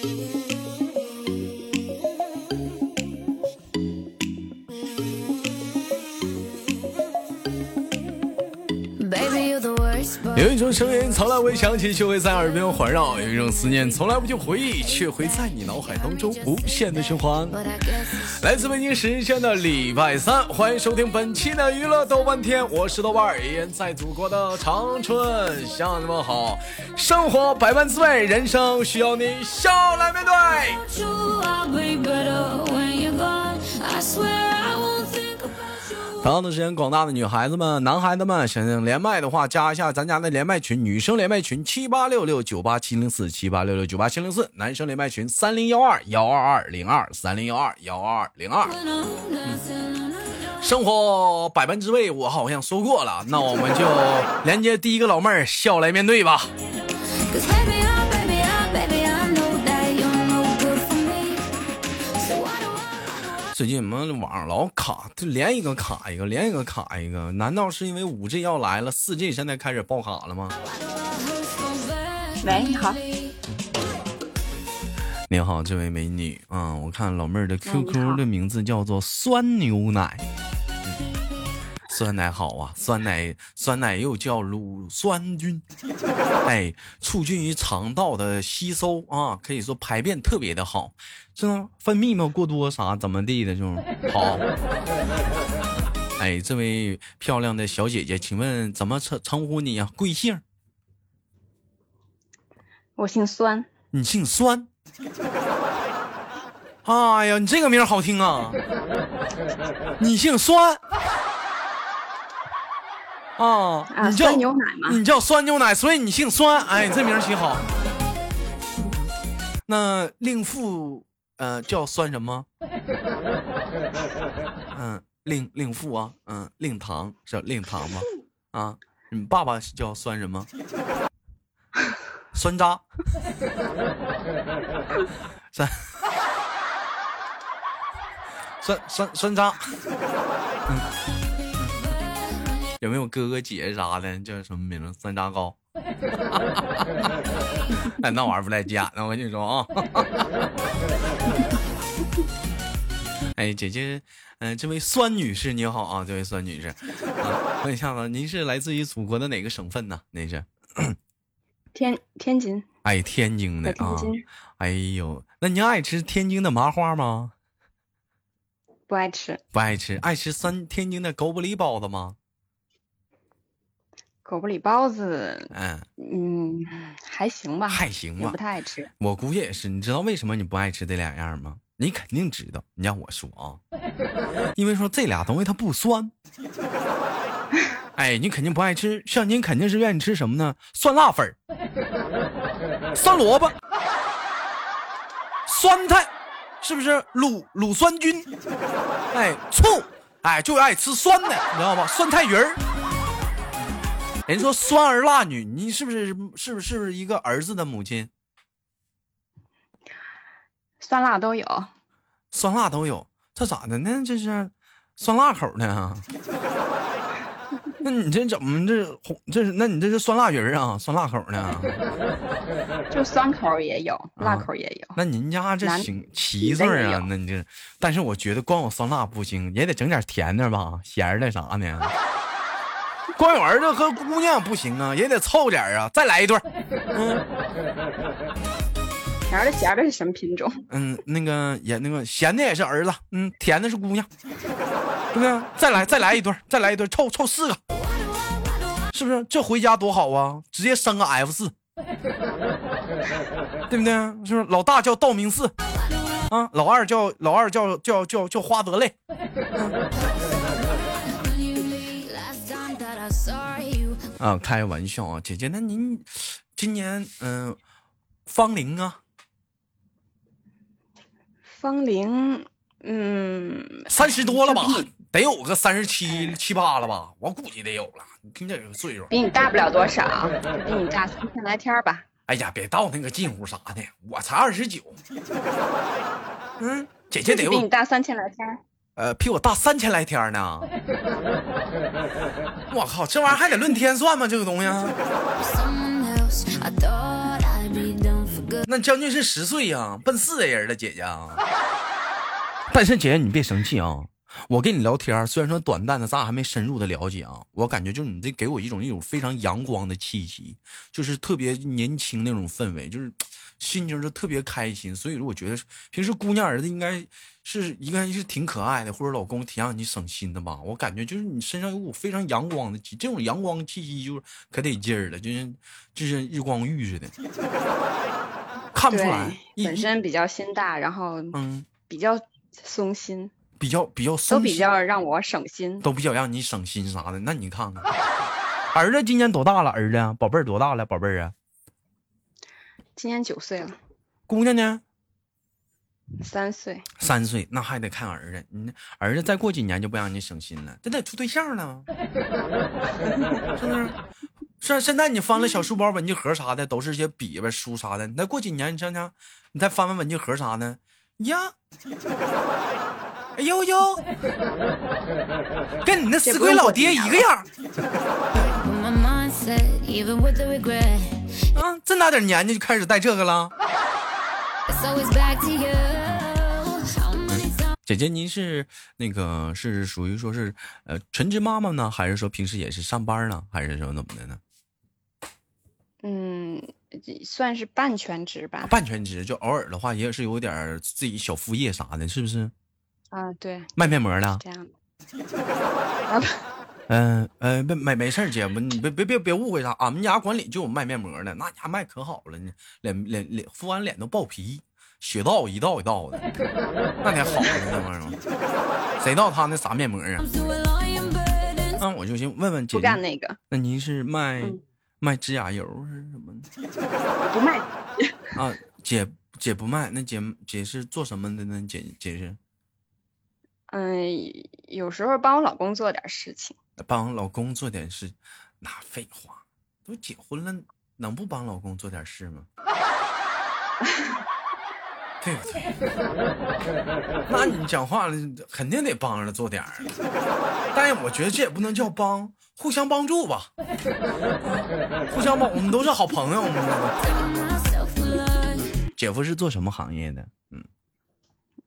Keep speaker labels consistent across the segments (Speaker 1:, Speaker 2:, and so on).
Speaker 1: Thank you. 有一种声音从来未响起，却会在耳边环绕；有一种思念从来不去回忆，却会在你脑海当中无限的循环。来自北京时间的礼拜三，欢迎收听本期的娱乐豆半天，我是豆瓣儿，依然在祖国的长春向你们好。生活百般滋味，人生需要你笑来面对。同样的时间，广大的女孩子们、男孩子们，想连麦的话，加一下咱家的连麦群，女生连麦群七八六六九八七零四七八六六九八七零四，男生连麦群三零幺二幺二二零二三零幺二幺二二零二。生活百般滋味，我好像说过了，那我们就连接第一个老妹儿，笑来面对吧。最近我们网上老卡，就连一个卡一个，连一个卡一个。难道是因为五 G 要来了，四 G 现在开始爆卡了吗？
Speaker 2: 喂，你好。
Speaker 1: 你好，这位美女啊，我看老妹儿的 QQ 的名字叫做酸牛奶。酸奶好啊，酸奶酸奶又叫乳酸菌，哎，促进于肠道的吸收啊，可以说排便特别的好，这分泌嘛过多啥怎么地的就好。哎，这位漂亮的小姐姐，请问怎么称称呼你呀？贵姓？
Speaker 2: 我姓酸。
Speaker 1: 你姓酸？哎呀，你这个名好听啊！你姓酸。啊，你叫
Speaker 2: 牛奶吗？
Speaker 1: 你叫酸牛奶，所以你姓酸。哎，这名起好。那令父呃叫酸什么？嗯，令令父啊，嗯，令堂叫令堂吗？啊，你爸爸叫酸什么？酸渣。酸 酸酸酸渣。嗯。有没有哥哥姐姐啥的？叫什么名字？山楂糕。哎，那玩意儿不带假的，我跟你说啊。哎，姐姐，嗯，这位酸女士你好啊，这位酸女士，问一下子，您是来自于祖国的哪个省份呢？您是？
Speaker 2: 天天津。
Speaker 1: 哎，天津的啊。哎呦，那您爱吃天津的麻花吗？
Speaker 2: 不爱吃。
Speaker 1: 不爱吃，爱吃酸天津的狗不理包子吗？
Speaker 2: 狗不理包子，嗯嗯，还行吧，
Speaker 1: 还行吧，
Speaker 2: 不太爱吃。
Speaker 1: 我估计也是，你知道为什么你不爱吃这两样吗？你肯定知道。你让我说啊，因为说这俩东西它不酸。哎，你肯定不爱吃，像您肯定是愿意吃什么呢？酸辣粉 酸萝卜，酸菜，是不是？乳乳酸菌，哎，醋，哎，就爱吃酸的，你知道吧？酸菜鱼儿。人说酸儿辣女，你是不是是不是是不是一个儿子的母亲？
Speaker 2: 酸辣都有，
Speaker 1: 酸辣都有，这咋的呢？这是酸辣口的。那你这怎么这红？这是那你这是酸辣鱼啊？酸辣口呢？
Speaker 2: 就酸口也有，辣口也有。
Speaker 1: 那您家这行七岁啊？那你这，但是我觉得光有酸辣不行，也得整点甜的吧，咸的啥呢？光有儿子和姑娘不行啊，也得凑点啊！再来一对
Speaker 2: 嗯，甜的咸的是什么品种？
Speaker 1: 嗯，那个也那个咸的也是儿子，嗯，甜的是姑娘，对不对？再来再来一对再来一对凑凑四个，是不是？这回家多好啊！直接生个 F 四，对不对？是不是？老大叫道明寺，啊，老二叫老二叫叫叫叫花泽类。啊，开玩笑啊，姐姐，那您今年嗯，芳龄啊？
Speaker 2: 芳龄嗯，
Speaker 1: 三十多了吧？得有个三十七七八了吧？我估计得有了。你听这个岁数，
Speaker 2: 比你大不了多少，比你大三千来天吧。
Speaker 1: 哎呀，别到那个近乎啥的，我才二十九。嗯，姐姐得有
Speaker 2: 比你大三千来天。
Speaker 1: 呃，比我大三千来天呢！我靠，这玩意儿还得论天算吗？这个东西。那将近是十岁呀，奔四的人了，姐姐。但是姐姐你别生气啊，我跟你聊天虽然说短暂的，咱俩还没深入的了解啊。我感觉就是你这给我一种一种非常阳光的气息，就是特别年轻那种氛围，就是心情就特别开心。所以说，我觉得平时姑娘儿子应该是应该是挺可爱的，或者老公挺让你省心的吧。我感觉就是你身上有股非常阳光的气，这种阳光气息就可得劲儿了，就像就像日光浴似的，看不出来。
Speaker 2: 本身比较心大，然后嗯，比较。松心，
Speaker 1: 比较比较松，
Speaker 2: 都比较让我省心，
Speaker 1: 都比较让你省心啥的。那你看看，儿子今年多大了？儿子，宝贝儿多大了？宝贝儿啊，
Speaker 2: 今年九岁了。
Speaker 1: 姑娘呢？
Speaker 2: 三岁。
Speaker 1: 三岁，那还得看儿子。你儿子再过几年就不让你省心了，这得处对象了，是不是？是现在你翻了小书包、文具盒啥的，都是些笔吧、书啥的。你再过几年，你想想，你再翻翻文具盒啥的。呀，哎呦呦，跟你那死鬼老爹一个样。啊，这大点年纪就开始带这个了。姐姐，您是那个是属于说是呃全职妈妈呢，还是说平时也是上班呢，还是说怎么的呢？
Speaker 2: 嗯。算是半全职吧，
Speaker 1: 半全职就偶尔的话，也是有点自己小副业啥的，是不是？
Speaker 2: 啊，对，
Speaker 1: 卖面膜
Speaker 2: 的。这样。
Speaker 1: 嗯呃，没没没事姐夫，你别别别别误会啥，俺们家管理就有卖面膜的，那家卖可好了呢，脸脸脸敷完脸都爆皮，血道一道一道的，那得好呢那玩意儿。谁道他那啥面膜啊？那，我就先问问姐，
Speaker 2: 不干那个。
Speaker 1: 那您是卖？卖指甲油是什么的？
Speaker 2: 不卖
Speaker 1: 啊，姐姐不卖，那姐姐是做什么的呢？姐姐是，
Speaker 2: 嗯，有时候帮我老公做点事情。
Speaker 1: 帮老公做点事，那废话，都结婚了，能不帮老公做点事吗？对不对？那你讲话了，肯定得帮着做点儿。但是我觉得这也不能叫帮，互相帮助吧。互相帮，我们都是好朋友。姐夫是做什么行业的？嗯，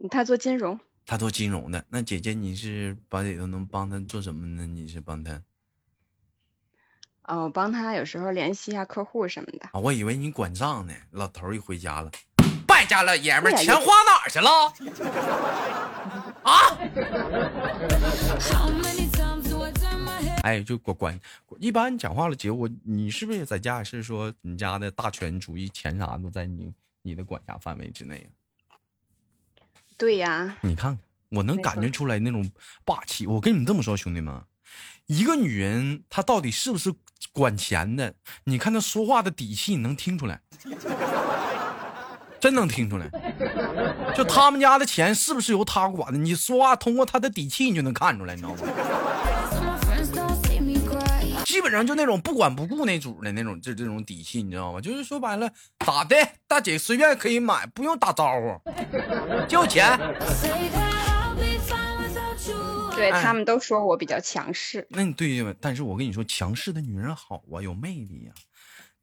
Speaker 2: 他做金融。
Speaker 1: 他做金融的。那姐姐你是把里头能帮他做什么呢？你是帮他？
Speaker 2: 哦，帮他有时候联系一下客户什么的。
Speaker 1: 啊，我以为你管账呢。老头一回家了。败家老爷们儿，钱花哪儿去了？啊！哎，就管管，一般讲话了，姐，我你是不是也在家？是说你家的大权主义，钱啥都在你你的管辖范围之内
Speaker 2: 对呀。
Speaker 1: 你看看，我能感觉出来那种霸气。我跟你们这么说，兄弟们，一个女人她到底是不是管钱的？你看她说话的底气，你能听出来。真能听出来，就他们家的钱是不是由他管的？你说话通过他的底气，你就能看出来，你知道吗？基本上就那种不管不顾那主的那种，这这种底气，你知道吗？就是说白了，咋的，大姐随便可以买，不用打招呼，交钱。
Speaker 2: 对他们都说我比较强势，
Speaker 1: 那你对呀？但是我跟你说，强势的女人好啊，有魅力呀，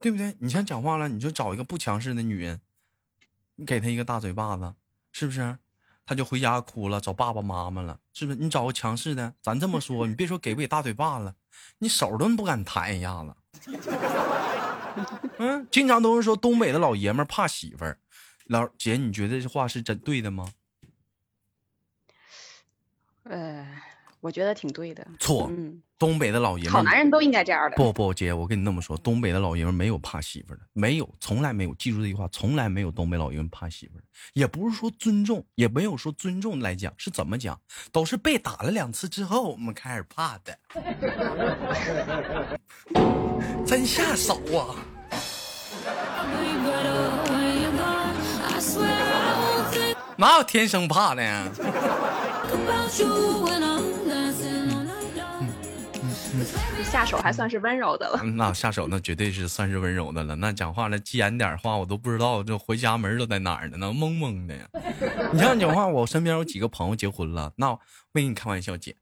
Speaker 1: 对不对？你像讲话了，你就找一个不强势的女人。你给他一个大嘴巴子，是不是？他就回家哭了，找爸爸妈妈了，是不是？你找个强势的，咱这么说，你别说给不给大嘴巴子，你手都不敢弹一下子。嗯，经常都是说东北的老爷们怕媳妇儿，老姐，你觉得这话是真对的吗？
Speaker 2: 呃。我觉得挺对的。
Speaker 1: 错，东北的老爷们，
Speaker 2: 好男人都应该这样的。
Speaker 1: 不不，姐，我跟你那么说，东北的老爷们没有怕媳妇的，没有，从来没有。记住这句话，从来没有东北老爷们怕媳妇的，也不是说尊重，也没有说尊重来讲，是怎么讲？都是被打了两次之后，我们开始怕的。真下手啊！哪有天生怕的呀？
Speaker 2: 下手还算是温柔的了，
Speaker 1: 那下手那绝对是算是温柔的了。那讲话了，急眼点话，我都不知道这回家门都在哪儿呢，那懵懵的呀。你像讲话，我身边有几个朋友结婚了，那没跟你开玩笑，姐，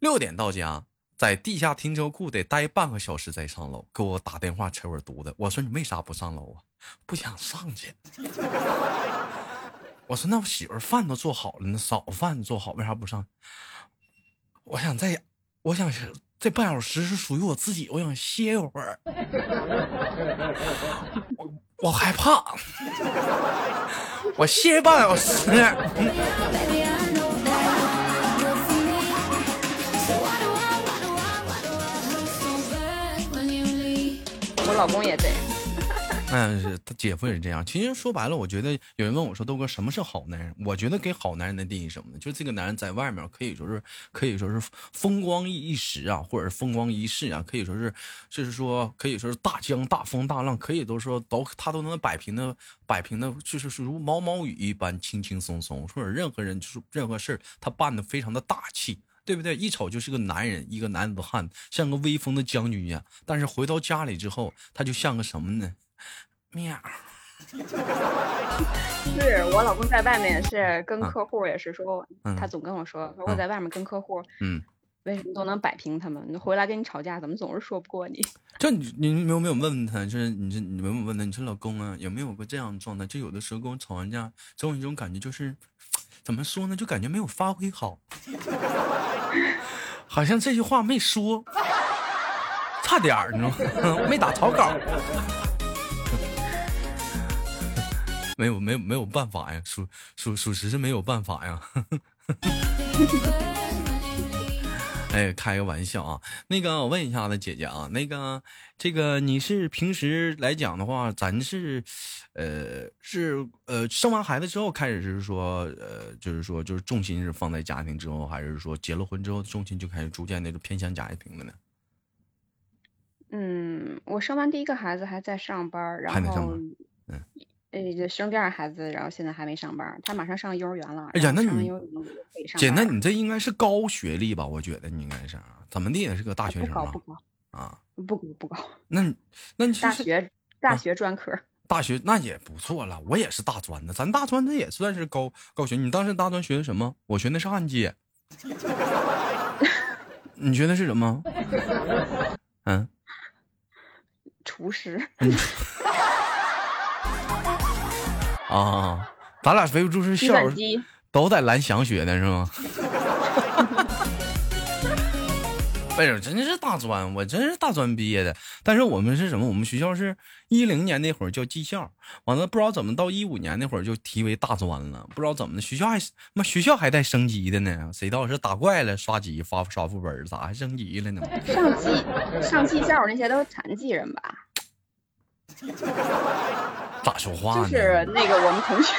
Speaker 1: 六点到家，在地下停车库得待半个小时再上楼，给我打电话扯我犊子。我说你为啥不上楼啊？不想上去。我说那我媳妇饭都做好了，那早饭做好，为啥不上？我想在，我想这半小时是属于我自己，我想歇一会儿。我我害怕，我歇半小时。
Speaker 2: 我老公也在。
Speaker 1: 嗯，是他姐夫也是这样。其实说白了，我觉得有人问我说：“豆哥，什么是好男人？”我觉得给好男人的定义什么呢？就是这个男人在外面可以说是可以说是风光一时啊，或者是风光一世啊，可以说是就是说可以说是大江大风大浪，可以都说都他都能摆平的摆平的，就是如毛毛雨一般轻轻松松，或者任何人就是任何事他办的非常的大气。对不对？一瞅就是个男人，一个男子汉，像个威风的将军一样。但是回到家里之后，他就像个什么呢？喵。
Speaker 2: 是我老公在外面是跟客户也是说，他总跟我说，说我在外面跟客户，
Speaker 1: 嗯，
Speaker 2: 为什么都能摆平他们？你回来跟你吵架，怎么总是说不过你？
Speaker 1: 就你，你有没有问问他？就是你这，你有没有问他？你说老公啊，有没有过这样的状态？就有的时候跟我吵完架，总有一种感觉，就是怎么说呢？就感觉没有发挥好。好像这句话没说，差点儿呢，没打草稿，没有没有没有办法呀，属属属实是没有办法呀。哎，开个玩笑啊！那个，我问一下子姐姐啊，那个，这个你是平时来讲的话，咱是，呃，是呃，生完孩子之后开始是说，呃，就是说，就是重心是放在家庭之后，还是说结了婚之后重心就开始逐渐那个偏向家庭了呢？
Speaker 2: 嗯，我生完第一个孩子还在上班，然
Speaker 1: 后，嗯。
Speaker 2: 呃，生第二孩子，然后现在还没上班，他马上上幼儿园了。
Speaker 1: 哎呀，那
Speaker 2: 你
Speaker 1: 姐，那你这应该是高学历吧？我觉得你应该是，怎么的也是个大学生
Speaker 2: 了？不高，
Speaker 1: 啊，
Speaker 2: 不高，不高。
Speaker 1: 那，那你
Speaker 2: 大学大学专科，
Speaker 1: 大学那也不错了。我也是大专的，咱大专这也算是高高学。你当时大专学的什么？我学的是焊接。你学的是什么？嗯，
Speaker 2: 厨师。
Speaker 1: 啊，咱俩非不住是校都在蓝翔学的是吗？哎呀，真是大专，我真是大专毕业的。但是我们是什么？我们学校是一零年那会儿叫技校，完了不知道怎么到一五年那会儿就提为大专了。不知道怎么的，学校还妈学校还带升级的呢？谁道是打怪了刷级发刷副本，咋还升级了呢？
Speaker 2: 上技上技校那些都是残疾人吧？
Speaker 1: 咋说话
Speaker 2: 呢？就是那个我们同学，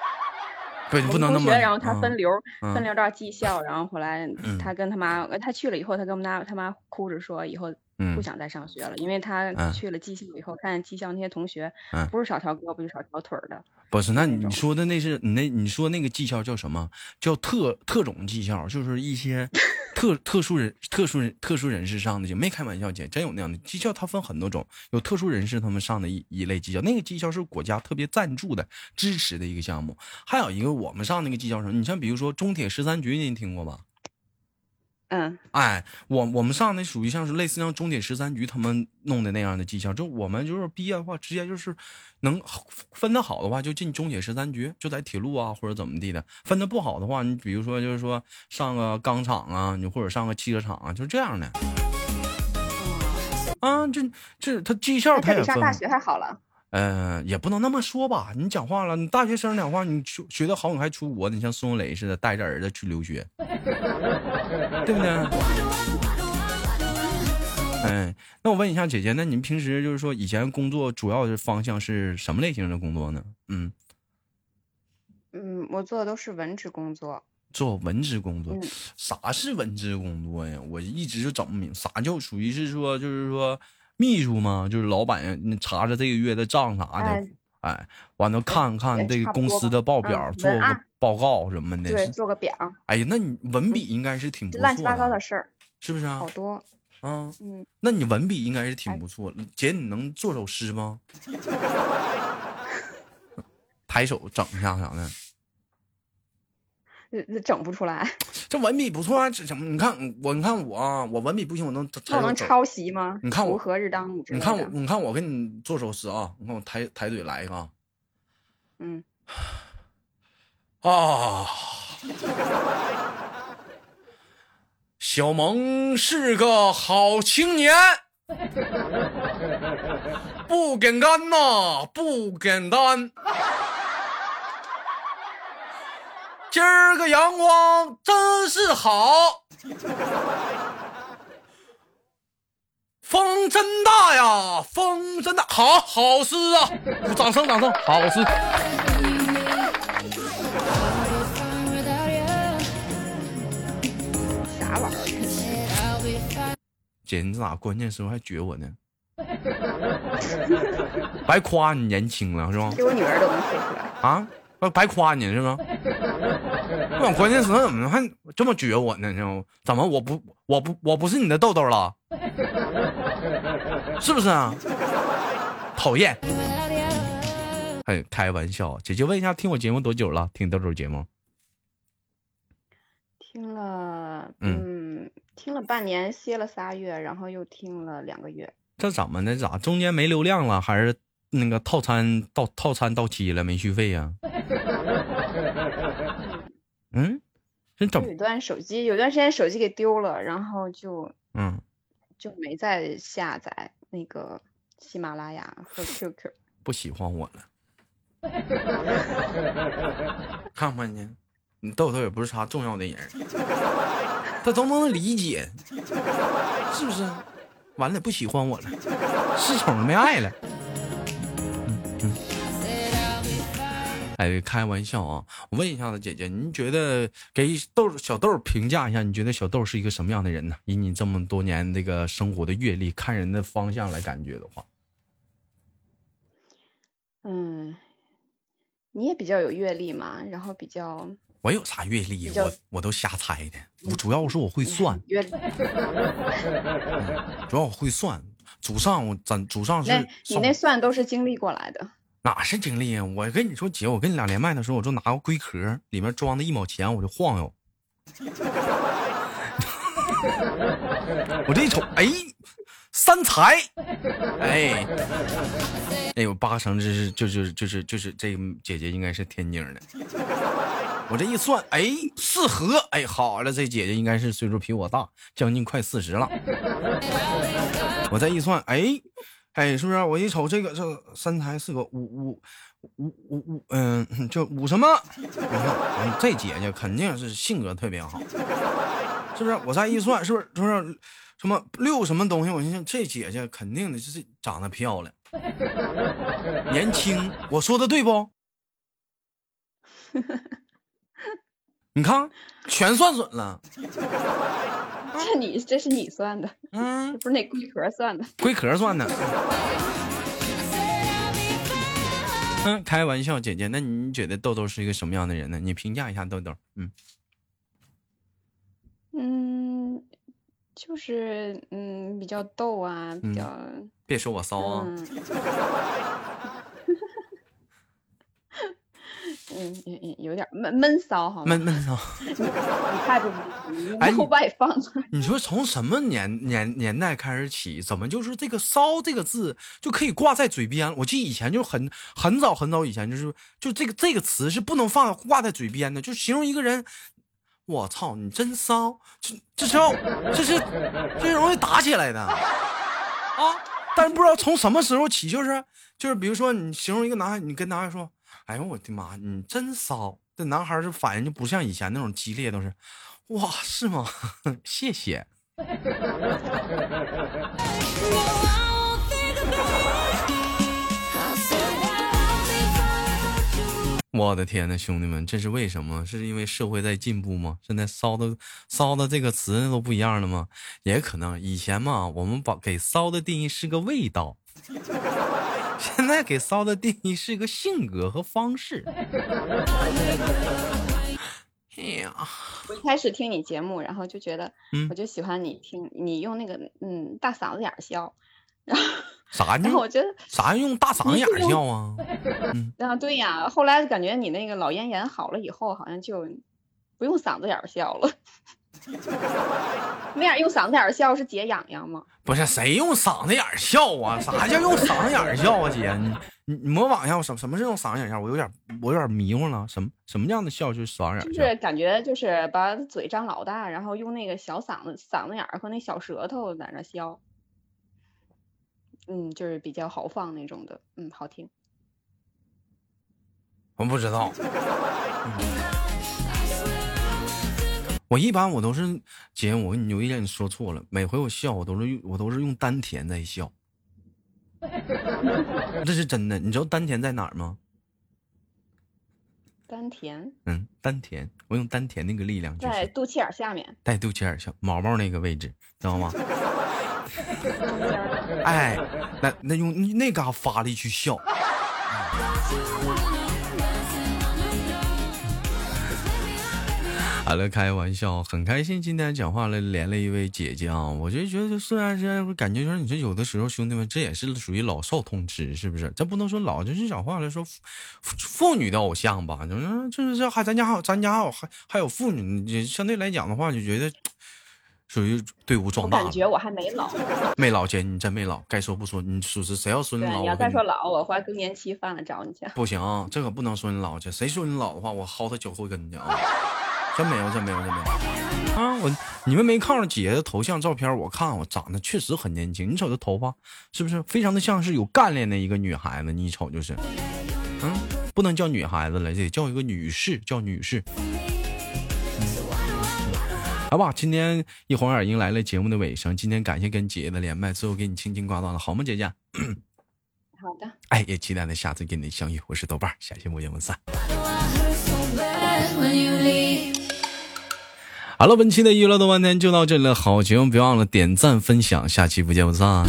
Speaker 1: 不，你不能那么。
Speaker 2: 然后他分流，分流到技校，然后后来他跟他妈，他去了以后，他跟我们家他妈哭着说，以后不想再上学了，因为他去了技校以后，看见技校那些同学，不是少条胳膊就少条腿的。
Speaker 1: 不是，那你说的那是你那你说那个技校叫什么？叫特特种技校，就是一些。特特殊人、特殊人、特殊人士上的就没开玩笑，姐真有那样的技校，它分很多种，有特殊人士他们上的一一类技校，那个技校是国家特别赞助的、支持的一个项目。还有一个我们上那个技校生，你像比如说中铁十三局，您听过吧？
Speaker 2: 嗯，
Speaker 1: 哎，我我们上那属于像是类似像中铁十三局他们弄的那样的技校，就我们就是毕业的话，直接就是能分的好的话就进中铁十三局，就在铁路啊或者怎么地的；分的不好的话，你比如说就是说上个钢厂啊，你或者上个汽车厂啊，就是这样的。啊，这这他技校他也
Speaker 2: 上大学还好了。
Speaker 1: 嗯，也不能那么说吧。你讲话了，你大学生讲话，你学学的好，你还出国，你像孙红雷似的带着儿子去留学，对不对？哎，那我问一下姐姐，那你们平时就是说以前工作主要的方向是什么类型的工作呢？
Speaker 2: 嗯嗯，我做的都是文职工作。
Speaker 1: 做文职工作，啥是文职工作呀？我一直就整不明，啥叫属于是说就是说。秘书嘛？就是老板，你查查这个月的账啥的，哎，完了看看这个公司的报表，做个报告什么的，
Speaker 2: 对，做个表。
Speaker 1: 哎呀，那你文笔应该是挺不错，
Speaker 2: 乱七八糟的事儿，
Speaker 1: 是不是啊？
Speaker 2: 好多，
Speaker 1: 啊，嗯，那你文笔应该是挺不错。姐，你能做首诗吗？抬手整一下啥的？
Speaker 2: 整不出来。
Speaker 1: 这文笔不错啊，这怎么？你看我，你看我，我文笔不行，我能
Speaker 2: 我能抄袭吗？
Speaker 1: 你看我
Speaker 2: 日当午，
Speaker 1: 你看我，你看我给你做首诗啊！你看我抬抬腿来一个，
Speaker 2: 嗯，
Speaker 1: 啊，小萌是个好青年。不简单呐，不简单。今儿个阳光真是好，风真大呀，风真大，好好诗啊！掌声，掌声，好诗。
Speaker 2: 啥玩意儿？
Speaker 1: 姐，你咋关键时候还撅我呢？白夸你年轻了是吧？
Speaker 2: 给我女儿都能说出来
Speaker 1: 啊！白夸你是吗？我关键时候怎么还这么撅我呢？怎么我不我不我不是你的豆豆了？是不是啊？讨厌！哎，开玩笑，姐姐问一下，听我节目多久了？听豆豆节目？
Speaker 2: 听了，嗯，听了半年，歇了仨月，然后又听了两个月。
Speaker 1: 这怎么的？咋中间没流量了？还是那个套餐到套餐到期了没续费呀？嗯，真整。
Speaker 2: 有段手机有段时间手机给丢了，然后就嗯，就没再下载那个喜马拉雅和 QQ。
Speaker 1: 不喜欢我了。看看呢，你豆豆也不是啥重要的人，他都能理解，是不是？完了，不喜欢我了，失宠了，没爱了。哎，开玩笑啊！我问一下子，姐姐，您觉得给豆小豆评价一下，你觉得小豆是一个什么样的人呢？以你这么多年这个生活的阅历，看人的方向来感觉的话，
Speaker 2: 嗯，你也比较有阅历嘛，然后比较
Speaker 1: 我有啥阅历？我我都瞎猜的，我主要是我会算，主要我会算，祖上我咱祖上是，
Speaker 2: 你那算都是经历过来的。
Speaker 1: 哪是经历啊？我跟你说，姐，我跟你俩连麦的时候，我就拿个龟壳，里面装的一毛钱，我就晃悠。我这一瞅，哎，三财，哎，哎呦，八成这是就是就是就是这姐姐应该是天津的。我这一算，哎，四合，哎，好了，这姐姐应该是岁数比我大，将近快四十了。我再一算，哎。哎，是不是？我一瞅这个，这三才是个五五五五五，嗯，就五什么？你看，这姐姐肯定是性格特别好，是不是？我再一算，是不是？是不是？什么六什么东西？我心想，这姐姐肯定的就是长得漂亮，年轻。我说的对不？你看，全算准了。
Speaker 2: 这你这是你算的，嗯，不是那龟壳算的，
Speaker 1: 龟壳算的。嗯，开玩笑，姐姐，那你觉得豆豆是一个什么样的人呢？你评价一下豆豆。
Speaker 2: 嗯，嗯，就是嗯，比较逗啊，比较。
Speaker 1: 别说我骚啊。
Speaker 2: 嗯嗯嗯嗯有点闷闷骚哈，
Speaker 1: 闷闷骚，
Speaker 2: 你太不不外放了。
Speaker 1: 你说从什么年年年代开始起，怎么就是这个骚这个字就可以挂在嘴边？我记得以前就很很早很早以前，就是就这个这个词是不能放挂在嘴边的，就形容一个人。我操，你真骚！这这是要这是最容易打起来的啊！但是不知道从什么时候起，就是就是比如说你形容一个男孩，你跟男孩说。哎呦我的妈！你真骚！这男孩儿反应就不像以前那种激烈，都是，哇，是吗？谢谢。我的天呐，兄弟们，这是为什么？是因为社会在进步吗？现在骚的骚的这个词都不一样了吗？也可能以前嘛，我们把给骚的定义是个味道。现在给骚的定义是一个性格和方式。哎呀，
Speaker 2: 我一开始听你节目，然后就觉得，我就喜欢你听你用那个嗯大嗓子眼笑，然后
Speaker 1: 啥？
Speaker 2: 然后我觉得
Speaker 1: 啥用大嗓子眼笑啊？
Speaker 2: 啊对呀，后来感觉你那个老咽炎好了以后，好像就不用嗓子眼笑了。那样用嗓子眼笑是解痒痒吗？
Speaker 1: 不是，谁用嗓子眼笑啊？啥叫用嗓子眼笑啊？姐，你你你模仿一下，什什么是用嗓子眼笑？我有点我有点迷糊了。什么什么样的笑就是嗓子眼？
Speaker 2: 就是感觉就是把嘴张老大，然后用那个小嗓子嗓子眼和那小舌头在那笑。嗯，就是比较豪放那种的，嗯，好听。
Speaker 1: 我不知道。我一般我都是姐，我你有一点你说错了。每回我笑，我都是用我都是用丹田在笑，这是真的。你知道丹田在哪儿吗？
Speaker 2: 丹田。
Speaker 1: 嗯，丹田，我用丹田那个力量，
Speaker 2: 在肚脐眼下面，
Speaker 1: 在肚脐眼下毛毛那个位置，知道吗？哎，那那用那嘎发力去笑。好了，开玩笑，很开心。今天讲话了，连了一位姐姐啊，我就觉得虽然是感觉说，你说有的时候兄弟们，这也是属于老少通吃，是不是？这不能说老，就是讲话来说，妇女的偶像吧。就是就是这还咱家还有咱家还有还还有妇女，相对来讲的话，就觉得属于队伍壮大。
Speaker 2: 感觉我还没老，
Speaker 1: 没老姐，你真没老。该说不说，你属实谁要说你老，
Speaker 2: 你要再说老，我怀更年期犯了找你去。
Speaker 1: 不行，这可不能说你老去。谁说你老的话，我薅他脚后跟去啊！真没有，真没有，真没有啊！我你们没看着姐姐的头像照片？我看我长得确实很年轻。你瞅这头发，是不是非常的像是有干练的一个女孩子？你一瞅就是，嗯，不能叫女孩子了，得叫一个女士，叫女士。好吧，今天一晃眼迎来了节目的尾声。今天感谢跟姐姐的连麦，最后给你轻轻挂断了，好吗，姐姐？
Speaker 2: 好的。
Speaker 1: 哎，也期待着下次跟你相遇。我是豆瓣，下期不见不散。好了，本期的娱乐的半天就到这里了。好节目，别忘了点赞分享，下期不见不散。